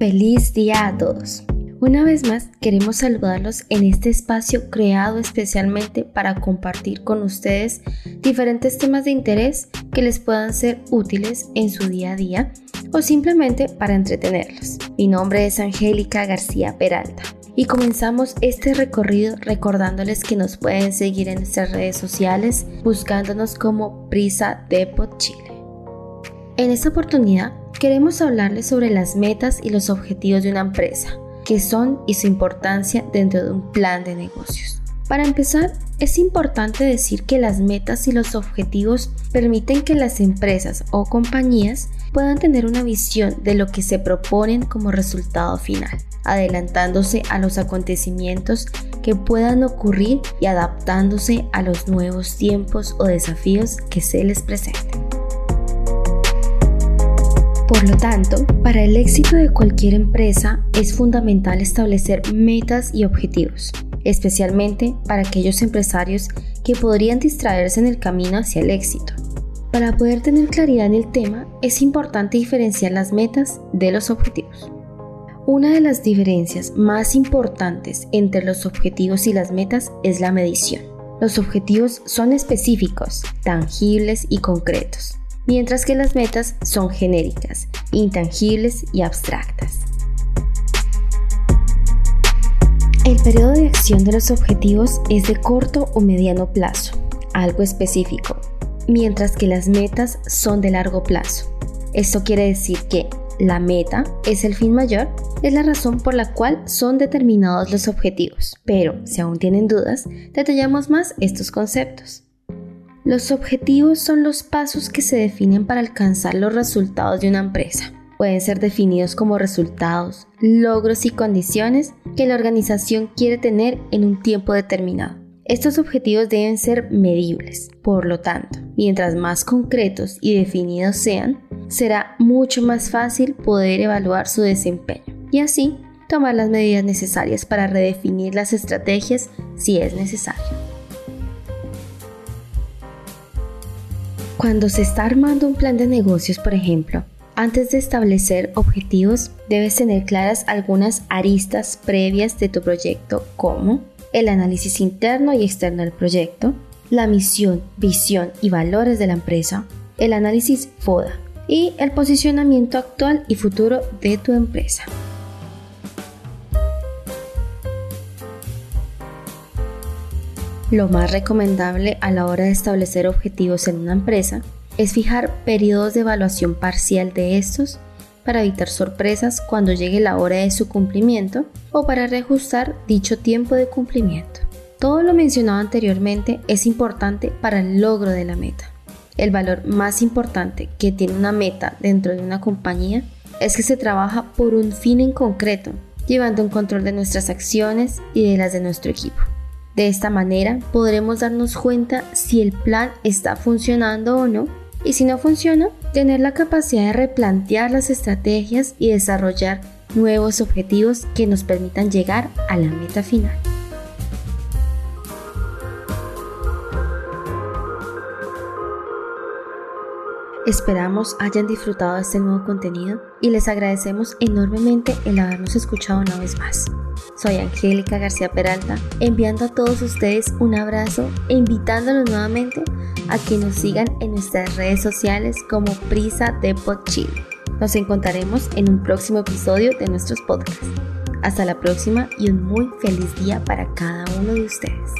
Feliz día a todos. Una vez más, queremos saludarlos en este espacio creado especialmente para compartir con ustedes diferentes temas de interés que les puedan ser útiles en su día a día o simplemente para entretenerlos. Mi nombre es Angélica García Peralta y comenzamos este recorrido recordándoles que nos pueden seguir en nuestras redes sociales buscándonos como Prisa Depot Chile. En esta oportunidad queremos hablarles sobre las metas y los objetivos de una empresa, qué son y su importancia dentro de un plan de negocios. Para empezar, es importante decir que las metas y los objetivos permiten que las empresas o compañías puedan tener una visión de lo que se proponen como resultado final, adelantándose a los acontecimientos que puedan ocurrir y adaptándose a los nuevos tiempos o desafíos que se les presenten. Por lo tanto, para el éxito de cualquier empresa es fundamental establecer metas y objetivos, especialmente para aquellos empresarios que podrían distraerse en el camino hacia el éxito. Para poder tener claridad en el tema, es importante diferenciar las metas de los objetivos. Una de las diferencias más importantes entre los objetivos y las metas es la medición. Los objetivos son específicos, tangibles y concretos mientras que las metas son genéricas, intangibles y abstractas. El periodo de acción de los objetivos es de corto o mediano plazo, algo específico, mientras que las metas son de largo plazo. Esto quiere decir que la meta es el fin mayor, es la razón por la cual son determinados los objetivos. Pero si aún tienen dudas, detallamos más estos conceptos. Los objetivos son los pasos que se definen para alcanzar los resultados de una empresa. Pueden ser definidos como resultados, logros y condiciones que la organización quiere tener en un tiempo determinado. Estos objetivos deben ser medibles. Por lo tanto, mientras más concretos y definidos sean, será mucho más fácil poder evaluar su desempeño y así tomar las medidas necesarias para redefinir las estrategias si es necesario. Cuando se está armando un plan de negocios, por ejemplo, antes de establecer objetivos, debes tener claras algunas aristas previas de tu proyecto como el análisis interno y externo del proyecto, la misión, visión y valores de la empresa, el análisis FODA y el posicionamiento actual y futuro de tu empresa. Lo más recomendable a la hora de establecer objetivos en una empresa es fijar periodos de evaluación parcial de estos para evitar sorpresas cuando llegue la hora de su cumplimiento o para reajustar dicho tiempo de cumplimiento. Todo lo mencionado anteriormente es importante para el logro de la meta. El valor más importante que tiene una meta dentro de una compañía es que se trabaja por un fin en concreto, llevando un control de nuestras acciones y de las de nuestro equipo. De esta manera podremos darnos cuenta si el plan está funcionando o no y si no funciona, tener la capacidad de replantear las estrategias y desarrollar nuevos objetivos que nos permitan llegar a la meta final. Esperamos hayan disfrutado de este nuevo contenido y les agradecemos enormemente el habernos escuchado una vez más. Soy Angélica García Peralta, enviando a todos ustedes un abrazo e invitándolos nuevamente a que nos sigan en nuestras redes sociales como Prisa Depot Chile. Nos encontraremos en un próximo episodio de nuestros podcasts. Hasta la próxima y un muy feliz día para cada uno de ustedes.